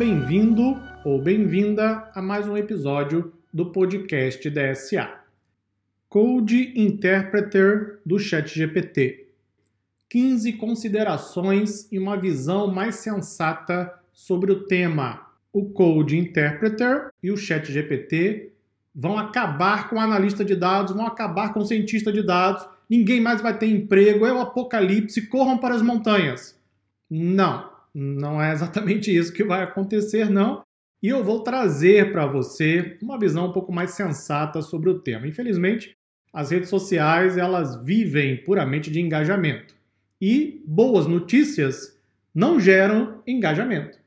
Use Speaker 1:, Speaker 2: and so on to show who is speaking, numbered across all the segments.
Speaker 1: Bem-vindo ou bem-vinda a mais um episódio do podcast DSA. Code Interpreter do ChatGPT. 15 considerações e uma visão mais sensata sobre o tema. O Code Interpreter e o ChatGPT vão acabar com o analista de dados, vão acabar com o cientista de dados, ninguém mais vai ter emprego, é o apocalipse, corram para as montanhas. Não, não é exatamente isso que vai acontecer, não. E eu vou trazer para você uma visão um pouco mais sensata sobre o tema. Infelizmente, as redes sociais elas vivem puramente de engajamento. E boas notícias não geram engajamento.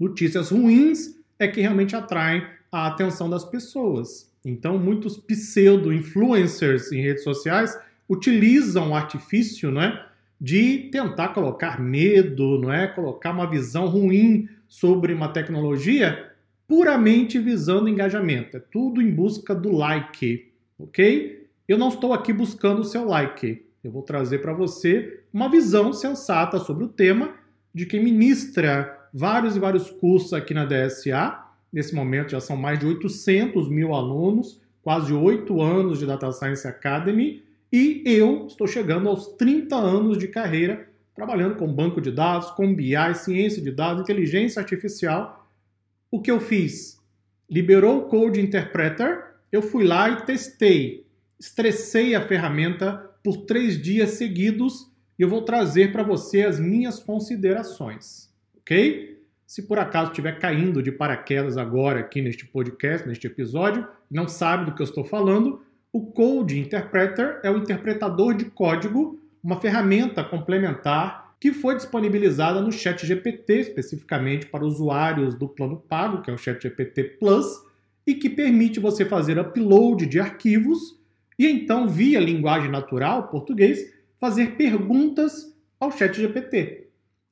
Speaker 1: Notícias ruins é que realmente atraem a atenção das pessoas. Então, muitos pseudo-influencers em redes sociais utilizam o artifício né, de tentar colocar medo, não é? colocar uma visão ruim sobre uma tecnologia puramente visando engajamento. É tudo em busca do like, ok? Eu não estou aqui buscando o seu like. Eu vou trazer para você uma visão sensata sobre o tema de quem ministra vários e vários cursos aqui na DSA. Nesse momento já são mais de 800 mil alunos, quase oito anos de Data Science Academy e eu estou chegando aos 30 anos de carreira trabalhando com banco de dados, com BI, ciência de dados, inteligência artificial. O que eu fiz? Liberou o Code Interpreter, eu fui lá e testei, estressei a ferramenta por três dias seguidos e eu vou trazer para você as minhas considerações, ok? Se por acaso estiver caindo de paraquedas agora aqui neste podcast, neste episódio, não sabe do que eu estou falando, o Code Interpreter é o interpretador de código, uma ferramenta complementar que foi disponibilizada no ChatGPT, especificamente para usuários do plano pago, que é o ChatGPT Plus, e que permite você fazer upload de arquivos e então, via linguagem natural, português, fazer perguntas ao ChatGPT.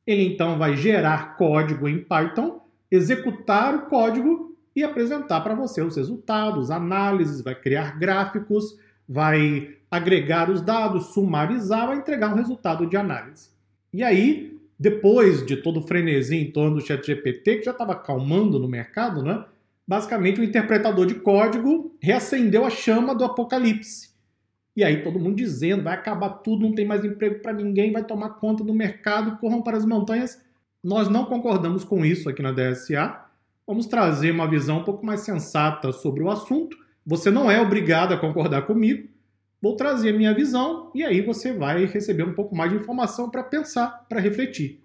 Speaker 1: Ele então vai gerar código em Python, executar o código e apresentar para você os resultados, análises, vai criar gráficos, vai agregar os dados, sumarizar, vai entregar um resultado de análise. E aí, depois de todo o frenesi em torno do ChatGPT, que já estava calmando no mercado, né? basicamente o interpretador de código reacendeu a chama do apocalipse. E aí todo mundo dizendo, vai acabar tudo, não tem mais emprego para ninguém, vai tomar conta do mercado, corram para as montanhas. Nós não concordamos com isso aqui na DSA vamos trazer uma visão um pouco mais sensata sobre o assunto. Você não é obrigado a concordar comigo. Vou trazer minha visão e aí você vai receber um pouco mais de informação para pensar, para refletir.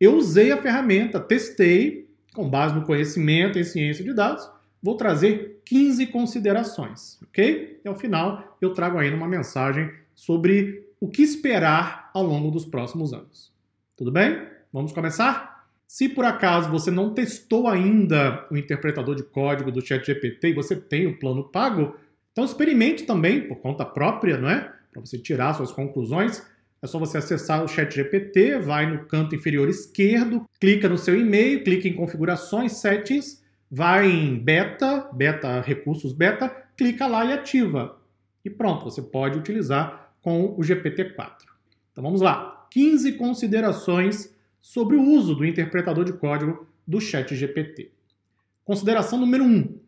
Speaker 1: Eu usei a ferramenta, testei, com base no conhecimento em ciência de dados, vou trazer 15 considerações, ok? E ao final eu trago ainda uma mensagem sobre o que esperar ao longo dos próximos anos. Tudo bem? Vamos começar? Se por acaso você não testou ainda o interpretador de código do ChatGPT e você tem o plano pago, então experimente também por conta própria, não é? Para você tirar suas conclusões. É só você acessar o ChatGPT, vai no canto inferior esquerdo, clica no seu e-mail, clica em configurações, settings, vai em beta, beta recursos beta, clica lá e ativa. E pronto, você pode utilizar com o GPT-4. Então vamos lá. 15 considerações sobre o uso do interpretador de código do ChatGPT. Consideração número 1. Um,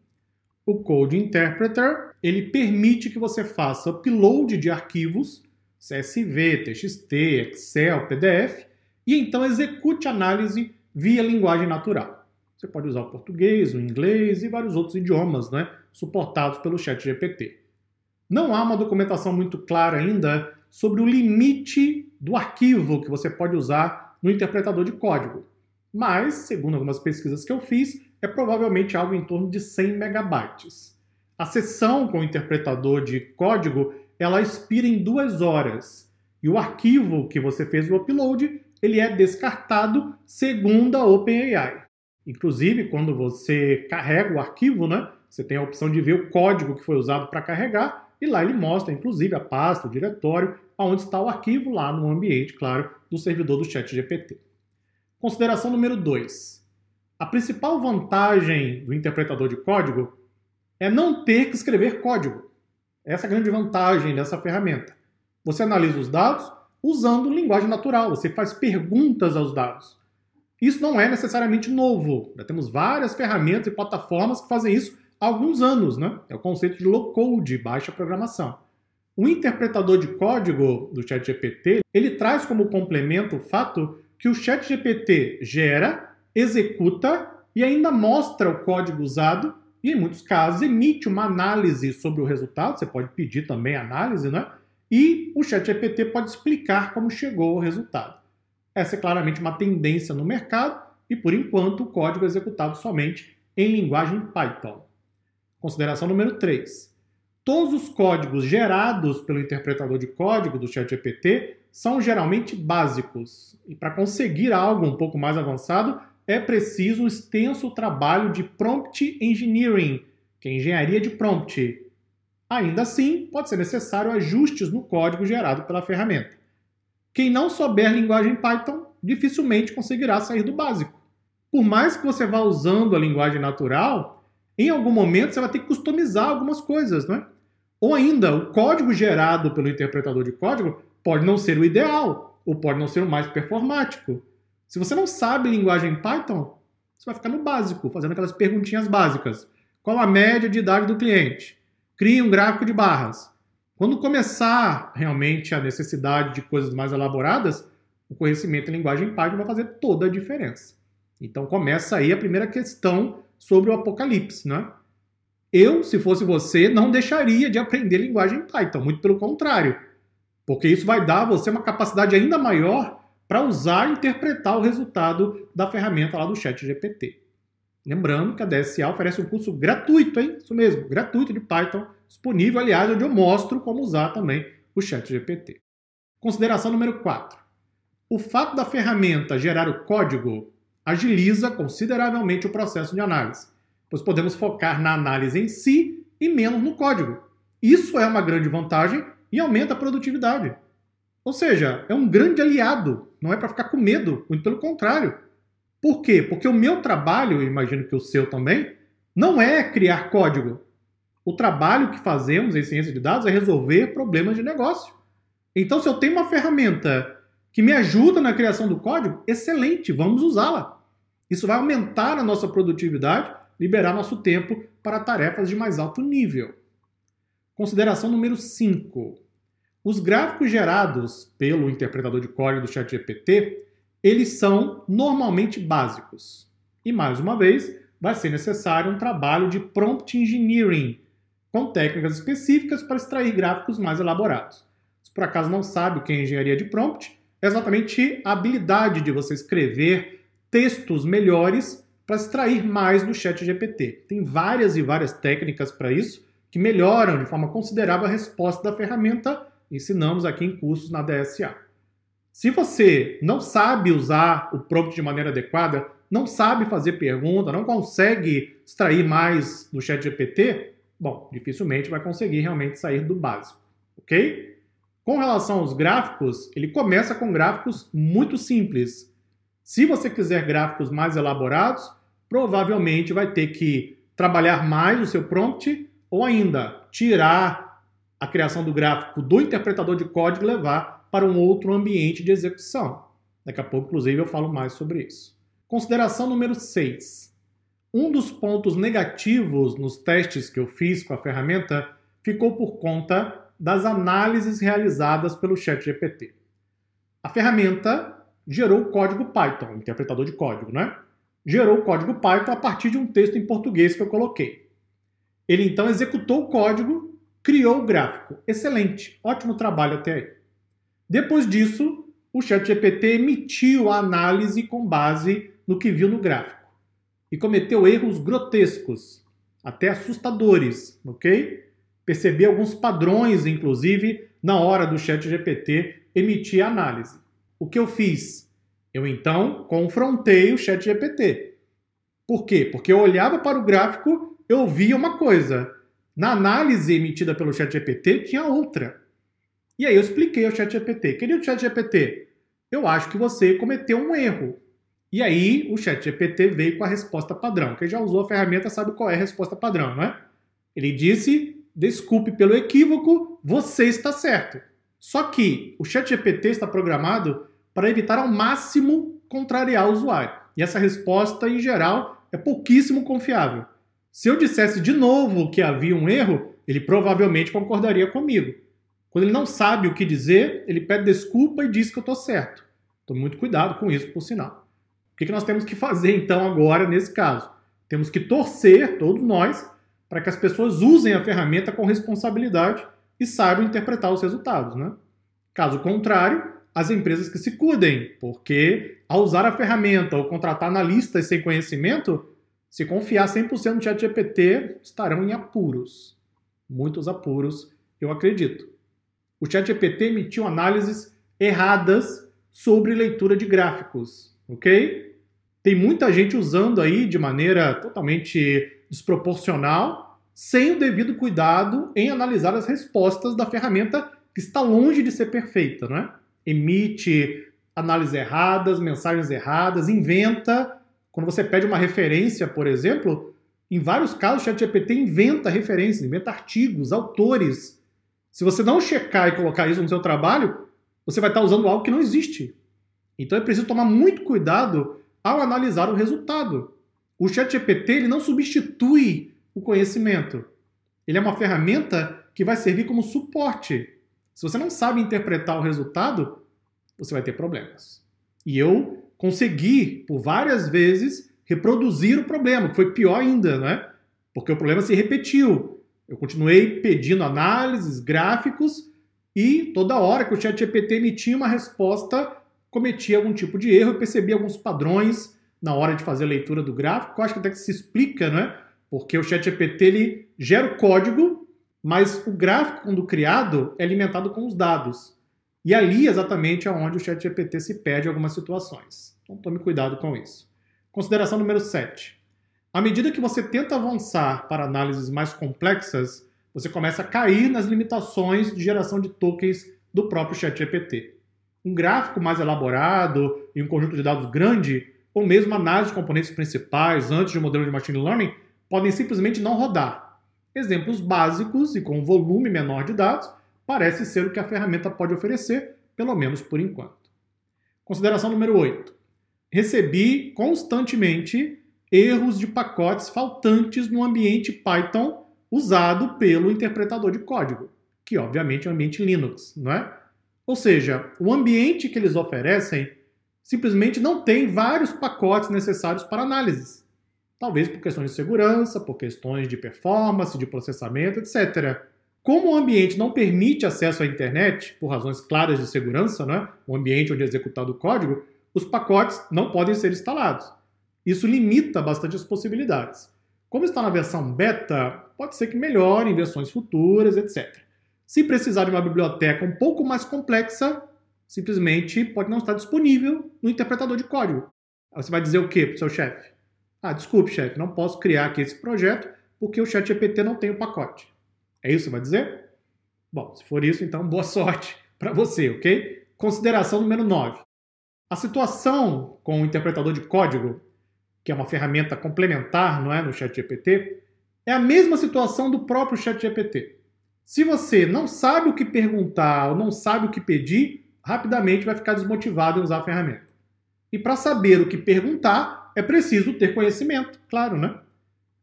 Speaker 1: o Code Interpreter ele permite que você faça upload de arquivos CSV, TXT, Excel, PDF e então execute análise via linguagem natural. Você pode usar o português, o inglês e vários outros idiomas né, suportados pelo ChatGPT. Não há uma documentação muito clara ainda sobre o limite do arquivo que você pode usar no interpretador de código. Mas, segundo algumas pesquisas que eu fiz, é provavelmente algo em torno de 100 megabytes. A sessão com o interpretador de código ela expira em duas horas e o arquivo que você fez o upload ele é descartado segundo a OpenAI. Inclusive, quando você carrega o arquivo, né, você tem a opção de ver o código que foi usado para carregar e lá ele mostra, inclusive, a pasta, o diretório, onde está o arquivo lá no ambiente, claro, do servidor do ChatGPT. Consideração número 2. A principal vantagem do interpretador de código é não ter que escrever código. Essa é a grande vantagem dessa ferramenta. Você analisa os dados usando linguagem natural, você faz perguntas aos dados. Isso não é necessariamente novo. Já temos várias ferramentas e plataformas que fazem isso há alguns anos, né? É o conceito de low code, baixa programação. O interpretador de código do ChatGPT, ele traz como complemento o fato que o ChatGPT gera, executa e ainda mostra o código usado e, em muitos casos, emite uma análise sobre o resultado. Você pode pedir também análise, né? E o ChatGPT pode explicar como chegou ao resultado. Essa é claramente uma tendência no mercado e, por enquanto, o código é executado somente em linguagem Python. Consideração número 3. Todos os códigos gerados pelo interpretador de código do ChatGPT são geralmente básicos. E para conseguir algo um pouco mais avançado, é preciso um extenso trabalho de prompt engineering, que é engenharia de prompt. Ainda assim, pode ser necessário ajustes no código gerado pela ferramenta. Quem não souber linguagem Python dificilmente conseguirá sair do básico. Por mais que você vá usando a linguagem natural, em algum momento você vai ter que customizar algumas coisas, não é? Ou ainda, o código gerado pelo interpretador de código pode não ser o ideal, ou pode não ser o mais performático. Se você não sabe linguagem Python, você vai ficar no básico, fazendo aquelas perguntinhas básicas. Qual a média de idade do cliente? Crie um gráfico de barras. Quando começar realmente a necessidade de coisas mais elaboradas, o conhecimento em linguagem Python vai fazer toda a diferença. Então começa aí a primeira questão sobre o apocalipse, né? Eu, se fosse você, não deixaria de aprender linguagem Python, muito pelo contrário. Porque isso vai dar a você uma capacidade ainda maior para usar e interpretar o resultado da ferramenta lá do Chat GPT. Lembrando que a DSA oferece um curso gratuito, hein? Isso mesmo, gratuito de Python, disponível, aliás, onde eu mostro como usar também o Chat GPT. Consideração número 4. O fato da ferramenta gerar o código agiliza consideravelmente o processo de análise pois podemos focar na análise em si e menos no código. Isso é uma grande vantagem e aumenta a produtividade. Ou seja, é um grande aliado, não é para ficar com medo, muito pelo contrário. Por quê? Porque o meu trabalho, imagino que o seu também, não é criar código. O trabalho que fazemos em ciência de dados é resolver problemas de negócio. Então, se eu tenho uma ferramenta que me ajuda na criação do código, excelente, vamos usá-la. Isso vai aumentar a nossa produtividade liberar nosso tempo para tarefas de mais alto nível. Consideração número 5. Os gráficos gerados pelo interpretador de código do ChatGPT, eles são normalmente básicos. E mais uma vez, vai ser necessário um trabalho de prompt engineering, com técnicas específicas para extrair gráficos mais elaborados. Se por acaso não sabe o que é engenharia de prompt, é exatamente a habilidade de você escrever textos melhores para extrair mais do chat GPT. Tem várias e várias técnicas para isso que melhoram de forma considerável a resposta da ferramenta. Ensinamos aqui em cursos na DSA. Se você não sabe usar o prompt de maneira adequada, não sabe fazer pergunta, não consegue extrair mais do chat GPT, bom, dificilmente vai conseguir realmente sair do básico, ok? Com relação aos gráficos, ele começa com gráficos muito simples, se você quiser gráficos mais elaborados, provavelmente vai ter que trabalhar mais o seu prompt ou ainda tirar a criação do gráfico do interpretador de código e levar para um outro ambiente de execução. Daqui a pouco, inclusive, eu falo mais sobre isso. Consideração número 6. Um dos pontos negativos nos testes que eu fiz com a ferramenta ficou por conta das análises realizadas pelo ChatGPT. A ferramenta gerou o código Python, interpretador de código, né? Gerou o código Python a partir de um texto em português que eu coloquei. Ele então executou o código, criou o gráfico. Excelente, ótimo trabalho até aí. Depois disso, o ChatGPT emitiu a análise com base no que viu no gráfico e cometeu erros grotescos, até assustadores, ok? Percebi alguns padrões, inclusive, na hora do ChatGPT emitir a análise. O que eu fiz? Eu então confrontei o chat GPT. Por quê? Porque eu olhava para o gráfico, eu via uma coisa. Na análise emitida pelo chat GPT tinha outra. E aí eu expliquei ao chat GPT. Querido chat GPT, eu acho que você cometeu um erro. E aí o chat GPT veio com a resposta padrão. Quem já usou a ferramenta sabe qual é a resposta padrão, né? Ele disse, desculpe pelo equívoco, você está certo. Só que o ChatGPT está programado para evitar ao máximo contrariar o usuário. E essa resposta, em geral, é pouquíssimo confiável. Se eu dissesse de novo que havia um erro, ele provavelmente concordaria comigo. Quando ele não sabe o que dizer, ele pede desculpa e diz que eu estou certo. Tome muito cuidado com isso, por sinal. O que nós temos que fazer então agora nesse caso? Temos que torcer, todos nós, para que as pessoas usem a ferramenta com responsabilidade e saibam interpretar os resultados. Né? Caso contrário, as empresas que se cuidem, porque ao usar a ferramenta ou contratar analistas sem conhecimento, se confiar 100% no ChatGPT, estarão em apuros. Muitos apuros, eu acredito. O ChatGPT emitiu análises erradas sobre leitura de gráficos, ok? Tem muita gente usando aí de maneira totalmente desproporcional, sem o devido cuidado em analisar as respostas da ferramenta que está longe de ser perfeita, não é? Emite análises erradas, mensagens erradas, inventa. Quando você pede uma referência, por exemplo, em vários casos o ChatGPT inventa referências, inventa artigos, autores. Se você não checar e colocar isso no seu trabalho, você vai estar usando algo que não existe. Então é preciso tomar muito cuidado ao analisar o resultado. O ChatGPT ele não substitui o conhecimento. Ele é uma ferramenta que vai servir como suporte. Se você não sabe interpretar o resultado, você vai ter problemas. E eu consegui, por várias vezes, reproduzir o problema, que foi pior ainda, né? Porque o problema se repetiu. Eu continuei pedindo análises, gráficos, e toda hora que o ChatGPT emitia uma resposta, cometia algum tipo de erro, eu percebi alguns padrões na hora de fazer a leitura do gráfico. Eu acho que até que se explica, né? Porque o ChatGPT ele gera o código, mas o gráfico, quando criado, é alimentado com os dados. E ali exatamente é onde o ChatGPT se perde em algumas situações. Então tome cuidado com isso. Consideração número 7. À medida que você tenta avançar para análises mais complexas, você começa a cair nas limitações de geração de tokens do próprio ChatGPT. Um gráfico mais elaborado e um conjunto de dados grande, ou mesmo análise de componentes principais antes de um modelo de machine learning, podem simplesmente não rodar. Exemplos básicos e com um volume menor de dados parece ser o que a ferramenta pode oferecer, pelo menos por enquanto. Consideração número 8. Recebi constantemente erros de pacotes faltantes no ambiente Python usado pelo interpretador de código, que obviamente é o ambiente Linux, não é? Ou seja, o ambiente que eles oferecem simplesmente não tem vários pacotes necessários para análises. Talvez por questões de segurança, por questões de performance, de processamento, etc. Como o ambiente não permite acesso à internet, por razões claras de segurança, né? o ambiente onde é executado o código, os pacotes não podem ser instalados. Isso limita bastante as possibilidades. Como está na versão beta, pode ser que melhore em versões futuras, etc. Se precisar de uma biblioteca um pouco mais complexa, simplesmente pode não estar disponível no interpretador de código. Você vai dizer o quê para o seu chefe? Ah, desculpe, chefe, não posso criar aqui esse projeto porque o ChatGPT não tem o pacote. É isso que vai dizer? Bom, se for isso, então boa sorte para você, ok? Consideração número 9. A situação com o interpretador de código, que é uma ferramenta complementar, não é, no ChatGPT, é a mesma situação do próprio ChatGPT. Se você não sabe o que perguntar ou não sabe o que pedir, rapidamente vai ficar desmotivado em usar a ferramenta. E para saber o que perguntar, é preciso ter conhecimento, claro, né?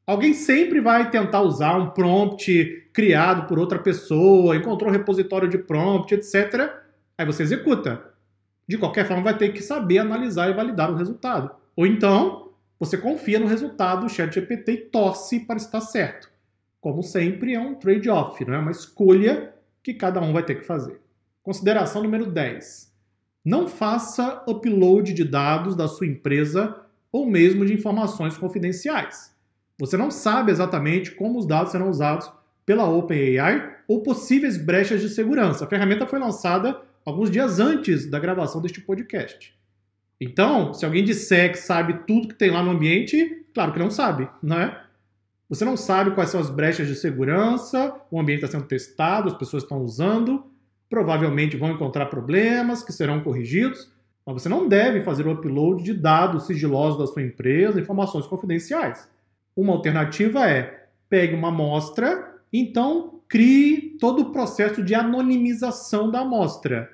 Speaker 1: Alguém sempre vai tentar usar um prompt criado por outra pessoa, encontrou um repositório de prompt, etc. Aí você executa. De qualquer forma, vai ter que saber analisar e validar o resultado. Ou então, você confia no resultado do ChatGPT e torce para estar certo. Como sempre, é um trade-off, não é uma escolha que cada um vai ter que fazer. Consideração número 10. Não faça upload de dados da sua empresa ou mesmo de informações confidenciais. Você não sabe exatamente como os dados serão usados pela OpenAI ou possíveis brechas de segurança. A ferramenta foi lançada alguns dias antes da gravação deste podcast. Então, se alguém disser que sabe tudo que tem lá no ambiente, claro que não sabe, não é? Você não sabe quais são as brechas de segurança, o ambiente está sendo testado, as pessoas estão usando, provavelmente vão encontrar problemas que serão corrigidos, mas você não deve fazer o upload de dados sigilosos da sua empresa, informações confidenciais. Uma alternativa é pegue uma amostra, então crie todo o processo de anonimização da amostra.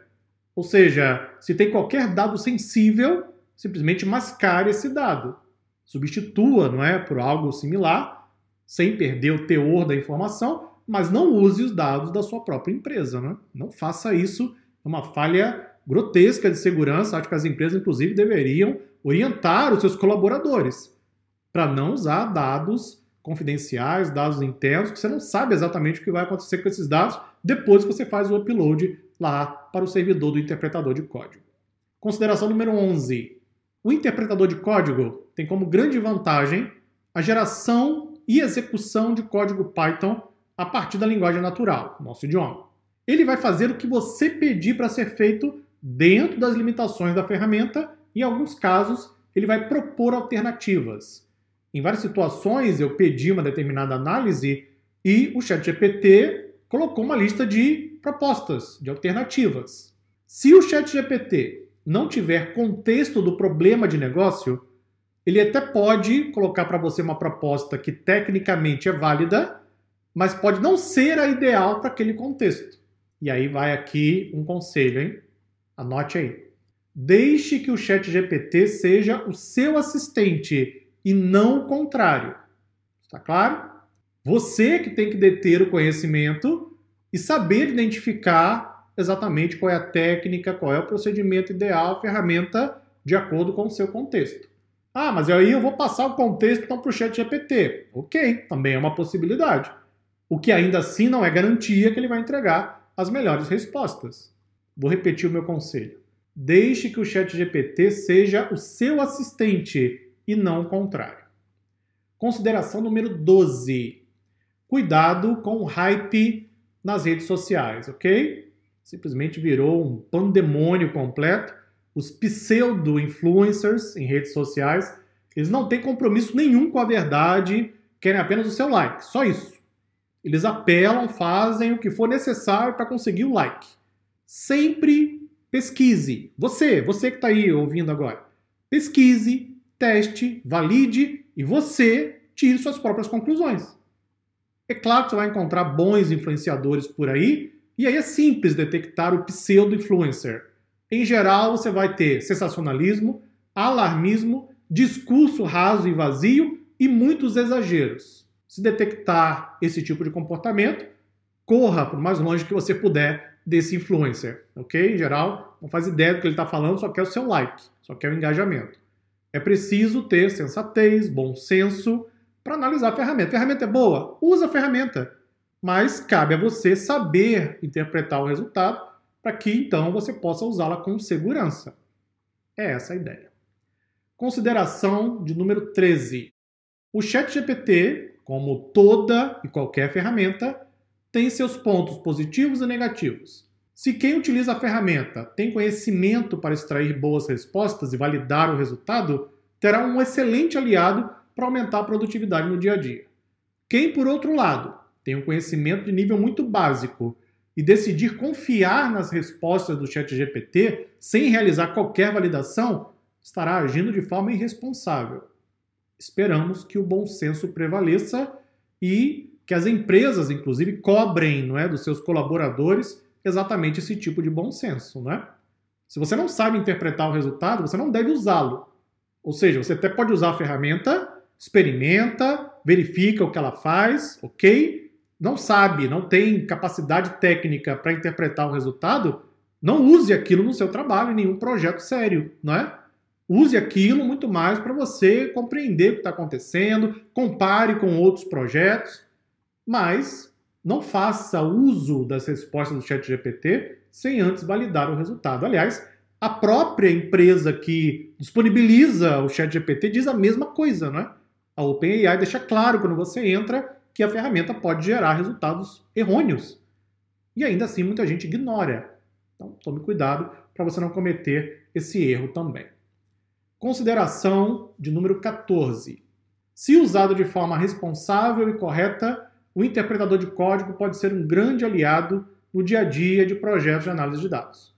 Speaker 1: Ou seja, se tem qualquer dado sensível, simplesmente mascare esse dado. Substitua, não é, por algo similar, sem perder o teor da informação, mas não use os dados da sua própria empresa, né? Não faça isso, é uma falha grotesca de segurança. Acho que as empresas, inclusive, deveriam orientar os seus colaboradores para não usar dados confidenciais, dados internos, que você não sabe exatamente o que vai acontecer com esses dados depois que você faz o upload lá para o servidor do interpretador de código. Consideração número 11. O interpretador de código tem como grande vantagem a geração e execução de código Python a partir da linguagem natural, nosso idioma. Ele vai fazer o que você pedir para ser feito dentro das limitações da ferramenta em alguns casos, ele vai propor alternativas. Em várias situações, eu pedi uma determinada análise e o ChatGPT colocou uma lista de propostas, de alternativas. Se o ChatGPT não tiver contexto do problema de negócio, ele até pode colocar para você uma proposta que tecnicamente é válida, mas pode não ser a ideal para aquele contexto. E aí vai aqui um conselho, hein? Anote aí. Deixe que o Chat GPT seja o seu assistente e não o contrário. Está claro? Você que tem que deter o conhecimento e saber identificar exatamente qual é a técnica, qual é o procedimento ideal, a ferramenta de acordo com o seu contexto. Ah, mas aí eu vou passar o contexto então para o chat GPT. Ok, também é uma possibilidade. O que ainda assim não é garantia que ele vai entregar as melhores respostas. Vou repetir o meu conselho. Deixe que o chat GPT seja o seu assistente e não o contrário. Consideração número 12. Cuidado com o hype nas redes sociais, ok? Simplesmente virou um pandemônio completo. Os pseudo-influencers em redes sociais, eles não têm compromisso nenhum com a verdade, querem apenas o seu like, só isso. Eles apelam, fazem o que for necessário para conseguir o like. Sempre pesquise. Você, você que está aí ouvindo agora. Pesquise, teste, valide e você tire suas próprias conclusões. É claro que você vai encontrar bons influenciadores por aí, e aí é simples detectar o pseudo-influencer. Em geral, você vai ter sensacionalismo, alarmismo, discurso raso e vazio e muitos exageros. Se detectar esse tipo de comportamento, corra por mais longe que você puder desse influencer, ok? Em geral, não faz ideia do que ele está falando, só quer o seu like, só quer o engajamento. É preciso ter sensatez, bom senso para analisar a ferramenta. A ferramenta é boa? Usa a ferramenta. Mas cabe a você saber interpretar o resultado para que então você possa usá-la com segurança. É essa a ideia. Consideração de número 13. O ChatGPT como toda e qualquer ferramenta, tem seus pontos positivos e negativos. Se quem utiliza a ferramenta tem conhecimento para extrair boas respostas e validar o resultado, terá um excelente aliado para aumentar a produtividade no dia a dia. Quem, por outro lado, tem um conhecimento de nível muito básico e decidir confiar nas respostas do ChatGPT sem realizar qualquer validação, estará agindo de forma irresponsável. Esperamos que o bom senso prevaleça e que as empresas, inclusive, cobrem não é, dos seus colaboradores exatamente esse tipo de bom senso. Não é? Se você não sabe interpretar o resultado, você não deve usá-lo. Ou seja, você até pode usar a ferramenta, experimenta, verifica o que ela faz, ok? Não sabe, não tem capacidade técnica para interpretar o resultado, não use aquilo no seu trabalho, em nenhum projeto sério, não é? Use aquilo muito mais para você compreender o que está acontecendo, compare com outros projetos, mas não faça uso das respostas do ChatGPT sem antes validar o resultado. Aliás, a própria empresa que disponibiliza o ChatGPT diz a mesma coisa, não é? A OpenAI deixa claro quando você entra que a ferramenta pode gerar resultados errôneos. E ainda assim muita gente ignora. Então tome cuidado para você não cometer esse erro também. Consideração de número 14. Se usado de forma responsável e correta, o interpretador de código pode ser um grande aliado no dia a dia de projetos de análise de dados.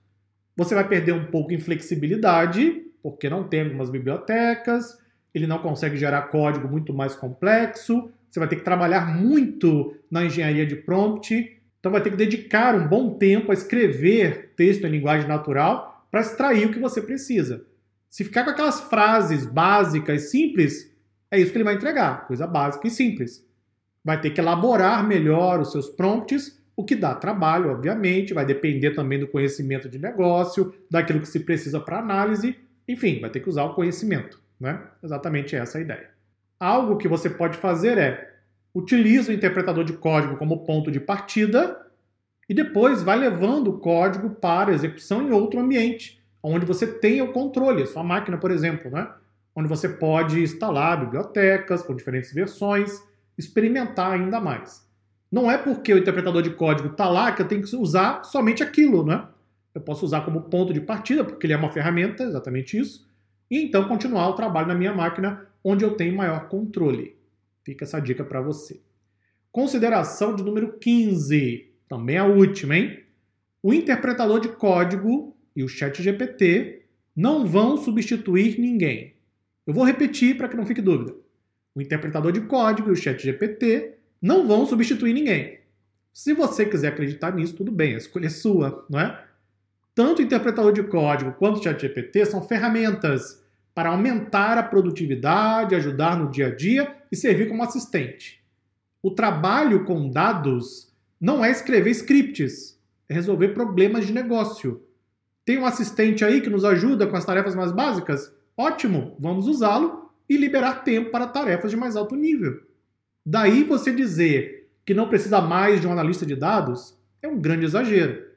Speaker 1: Você vai perder um pouco em flexibilidade, porque não tem algumas bibliotecas, ele não consegue gerar código muito mais complexo, você vai ter que trabalhar muito na engenharia de prompt, então vai ter que dedicar um bom tempo a escrever texto em linguagem natural para extrair o que você precisa. Se ficar com aquelas frases básicas, simples, é isso que ele vai entregar, coisa básica e simples. Vai ter que elaborar melhor os seus prompts, o que dá trabalho, obviamente, vai depender também do conhecimento de negócio, daquilo que se precisa para análise, enfim, vai ter que usar o conhecimento, né? Exatamente essa é a ideia. Algo que você pode fazer é utiliza o interpretador de código como ponto de partida e depois vai levando o código para execução em outro ambiente, onde você tenha o controle, a sua máquina, por exemplo, né? onde você pode instalar bibliotecas com diferentes versões, experimentar ainda mais. Não é porque o interpretador de código está lá que eu tenho que usar somente aquilo, né? Eu posso usar como ponto de partida, porque ele é uma ferramenta, exatamente isso, e então continuar o trabalho na minha máquina onde eu tenho maior controle. Fica essa dica para você. Consideração de número 15, também a última, hein? O interpretador de código e o chat GPT não vão substituir ninguém. Eu vou repetir para que não fique dúvida. O interpretador de código e o chat GPT não vão substituir ninguém. Se você quiser acreditar nisso, tudo bem, a escolha é sua, não é? Tanto o interpretador de código quanto o chat GPT são ferramentas para aumentar a produtividade, ajudar no dia a dia e servir como assistente. O trabalho com dados não é escrever scripts, é resolver problemas de negócio. Tem um assistente aí que nos ajuda com as tarefas mais básicas? Ótimo, vamos usá-lo e liberar tempo para tarefas de mais alto nível. Daí você dizer que não precisa mais de um analista de dados é um grande exagero.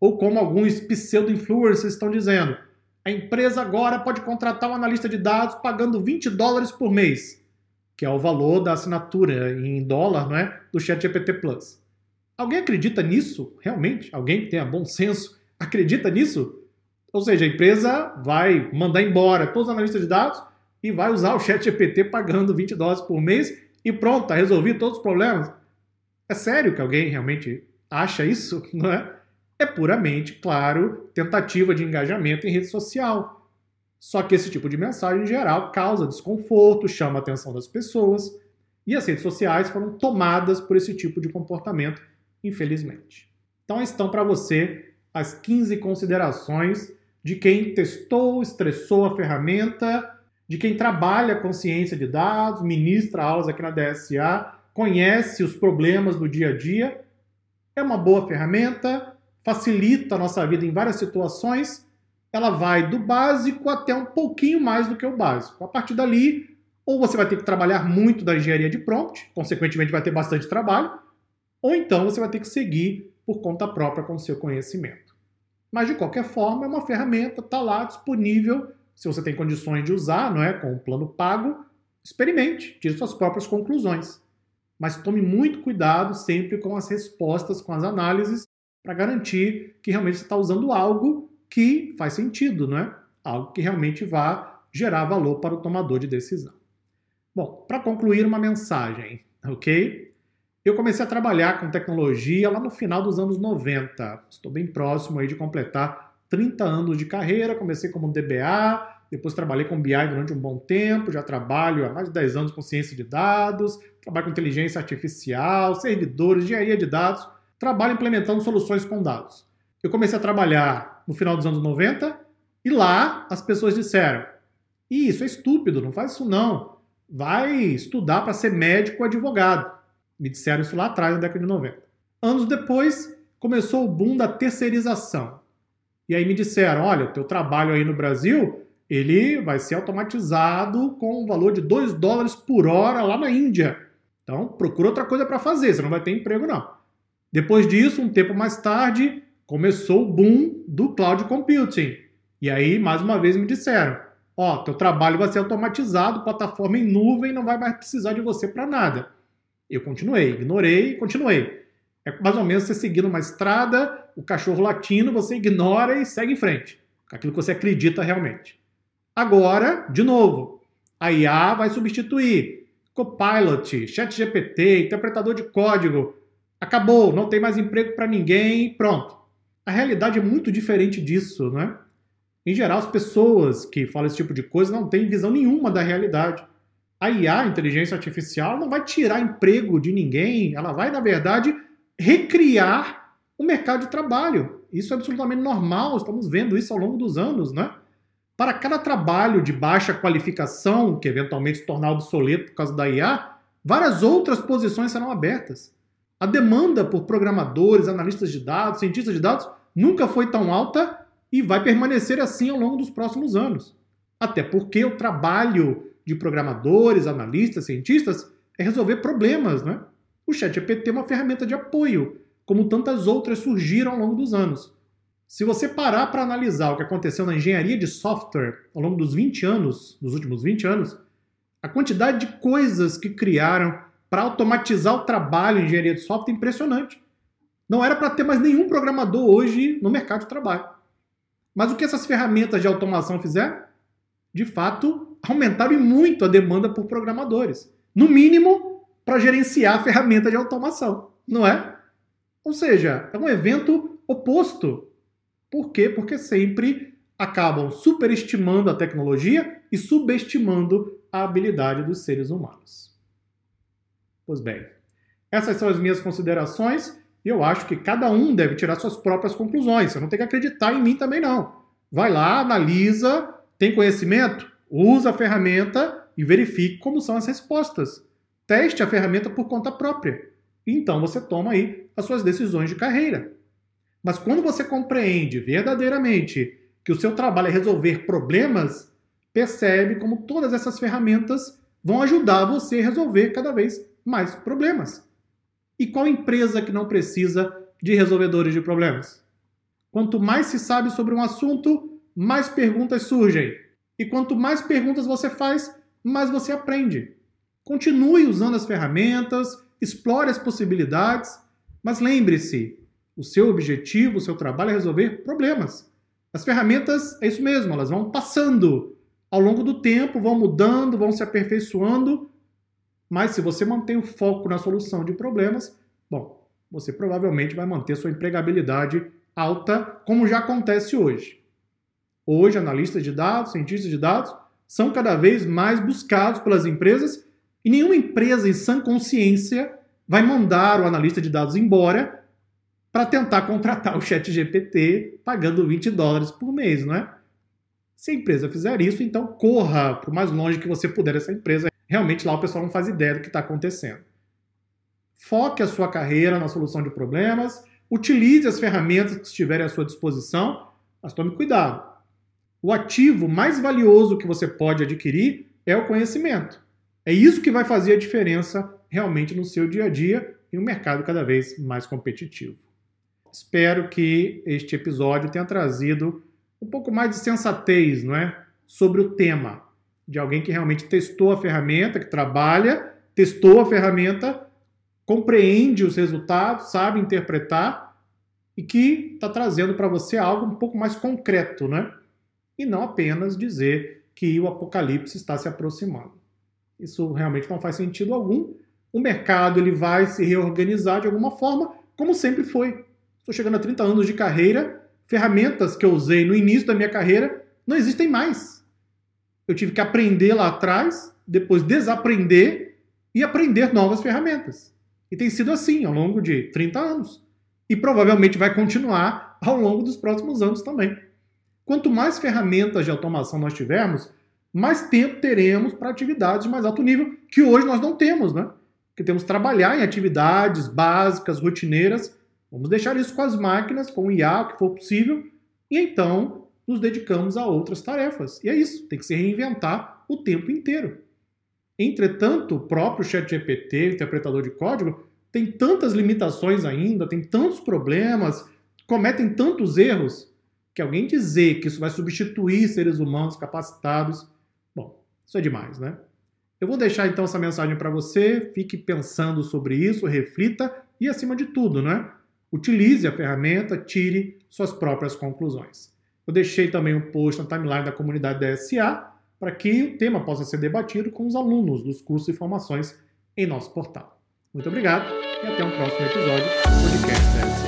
Speaker 1: Ou como alguns pseudo-influencers estão dizendo, a empresa agora pode contratar um analista de dados pagando 20 dólares por mês, que é o valor da assinatura em dólar não é, do ChatGPT Plus. Alguém acredita nisso? Realmente? Alguém que tenha bom senso acredita nisso? Ou seja, a empresa vai mandar embora todos os analistas de dados e vai usar o ChatGPT pagando 20 dólares por mês e pronto, está resolvido todos os problemas. É sério que alguém realmente acha isso? Não é? é puramente, claro, tentativa de engajamento em rede social. Só que esse tipo de mensagem, em geral, causa desconforto, chama a atenção das pessoas, e as redes sociais foram tomadas por esse tipo de comportamento, infelizmente. Então estão para você as 15 considerações de quem testou, estressou a ferramenta, de quem trabalha com ciência de dados, ministra aulas aqui na DSA, conhece os problemas do dia a dia. É uma boa ferramenta, facilita a nossa vida em várias situações, ela vai do básico até um pouquinho mais do que o básico. A partir dali, ou você vai ter que trabalhar muito da engenharia de prompt, consequentemente vai ter bastante trabalho, ou então você vai ter que seguir por conta própria com o seu conhecimento. Mas de qualquer forma, é uma ferramenta, está lá disponível, se você tem condições de usar, não é, com o plano pago, experimente, tire suas próprias conclusões. Mas tome muito cuidado sempre com as respostas, com as análises, para garantir que realmente você está usando algo que faz sentido, não é? Algo que realmente vá gerar valor para o tomador de decisão. Bom, para concluir uma mensagem, ok? Eu comecei a trabalhar com tecnologia lá no final dos anos 90. Estou bem próximo aí de completar 30 anos de carreira. Comecei como DBA, depois trabalhei com BI durante um bom tempo, já trabalho há mais de 10 anos com ciência de dados, trabalho com inteligência artificial, servidores, engenharia de dados trabalho implementando soluções com dados. Eu comecei a trabalhar no final dos anos 90 e lá as pessoas disseram: isso é estúpido, não faz isso não. Vai estudar para ser médico ou advogado. Me disseram isso lá atrás, na década de 90. Anos depois, começou o boom da terceirização. E aí me disseram: olha, o teu trabalho aí no Brasil ele vai ser automatizado com um valor de 2 dólares por hora lá na Índia. Então, procura outra coisa para fazer, você não vai ter emprego não. Depois disso, um tempo mais tarde, começou o boom do cloud computing. E aí, mais uma vez, me disseram: ó, teu trabalho vai ser automatizado, plataforma em nuvem, não vai mais precisar de você para nada. Eu continuei, ignorei e continuei. É mais ou menos você seguindo uma estrada, o cachorro latindo, você ignora e segue em frente, aquilo que você acredita realmente. Agora, de novo, a IA vai substituir Copilot, ChatGPT, interpretador de código, acabou, não tem mais emprego para ninguém, pronto. A realidade é muito diferente disso, né? Em geral, as pessoas que falam esse tipo de coisa não têm visão nenhuma da realidade. A IA, a inteligência artificial, não vai tirar emprego de ninguém, ela vai, na verdade, recriar o mercado de trabalho. Isso é absolutamente normal, estamos vendo isso ao longo dos anos, né? para cada trabalho de baixa qualificação, que eventualmente se tornar obsoleto por causa da IA, várias outras posições serão abertas. A demanda por programadores, analistas de dados, cientistas de dados nunca foi tão alta e vai permanecer assim ao longo dos próximos anos. Até porque o trabalho de programadores, analistas, cientistas é resolver problemas, né? O ChatGPT é uma ferramenta de apoio, como tantas outras surgiram ao longo dos anos. Se você parar para analisar o que aconteceu na engenharia de software ao longo dos 20 anos, dos últimos 20 anos, a quantidade de coisas que criaram para automatizar o trabalho em engenharia de software é impressionante. Não era para ter mais nenhum programador hoje no mercado de trabalho. Mas o que essas ferramentas de automação fizeram? De fato, aumentaram muito a demanda por programadores. No mínimo, para gerenciar a ferramenta de automação, não é? Ou seja, é um evento oposto por quê? Porque sempre acabam superestimando a tecnologia e subestimando a habilidade dos seres humanos. Pois bem, essas são as minhas considerações e eu acho que cada um deve tirar suas próprias conclusões. Você não tem que acreditar em mim também, não. Vai lá, analisa, tem conhecimento, usa a ferramenta e verifique como são as respostas. Teste a ferramenta por conta própria. Então você toma aí as suas decisões de carreira. Mas quando você compreende verdadeiramente que o seu trabalho é resolver problemas, percebe como todas essas ferramentas vão ajudar você a resolver cada vez mais problemas. E qual empresa que não precisa de resolvedores de problemas? Quanto mais se sabe sobre um assunto, mais perguntas surgem. E quanto mais perguntas você faz, mais você aprende. Continue usando as ferramentas, explore as possibilidades, mas lembre-se, o seu objetivo, o seu trabalho é resolver problemas. As ferramentas é isso mesmo, elas vão passando ao longo do tempo, vão mudando, vão se aperfeiçoando. Mas se você mantém o foco na solução de problemas, bom, você provavelmente vai manter sua empregabilidade alta, como já acontece hoje. Hoje, analistas de dados, cientistas de dados, são cada vez mais buscados pelas empresas e nenhuma empresa em sã consciência vai mandar o analista de dados embora para tentar contratar o chat GPT pagando 20 dólares por mês, não é? Se a empresa fizer isso, então corra para o mais longe que você puder essa empresa. Realmente lá o pessoal não faz ideia do que está acontecendo. Foque a sua carreira na solução de problemas, utilize as ferramentas que estiverem à sua disposição, mas tome cuidado. O ativo mais valioso que você pode adquirir é o conhecimento. É isso que vai fazer a diferença realmente no seu dia a dia em um mercado cada vez mais competitivo. Espero que este episódio tenha trazido um pouco mais de sensatez, não é? Sobre o tema de alguém que realmente testou a ferramenta, que trabalha, testou a ferramenta, compreende os resultados, sabe interpretar e que está trazendo para você algo um pouco mais concreto, né? E não apenas dizer que o apocalipse está se aproximando. Isso realmente não faz sentido algum. O mercado ele vai se reorganizar de alguma forma, como sempre foi. Estou chegando a 30 anos de carreira, ferramentas que eu usei no início da minha carreira não existem mais. Eu tive que aprender lá atrás, depois desaprender e aprender novas ferramentas. E tem sido assim ao longo de 30 anos. E provavelmente vai continuar ao longo dos próximos anos também. Quanto mais ferramentas de automação nós tivermos, mais tempo teremos para atividades de mais alto nível, que hoje nós não temos, né? Que temos que trabalhar em atividades básicas, rotineiras, Vamos deixar isso com as máquinas, com o IA, o que for possível, e então nos dedicamos a outras tarefas. E é isso, tem que se reinventar o tempo inteiro. Entretanto, o próprio ChatGPT, interpretador de código, tem tantas limitações ainda, tem tantos problemas, cometem tantos erros, que alguém dizer que isso vai substituir seres humanos capacitados, isso é demais, né? Eu vou deixar então essa mensagem para você, fique pensando sobre isso, reflita e acima de tudo, né? Utilize a ferramenta, tire suas próprias conclusões. Eu deixei também um post na timeline da comunidade da SA para que o tema possa ser debatido com os alunos dos cursos e formações em nosso portal. Muito obrigado e até um próximo episódio do podcast da SA.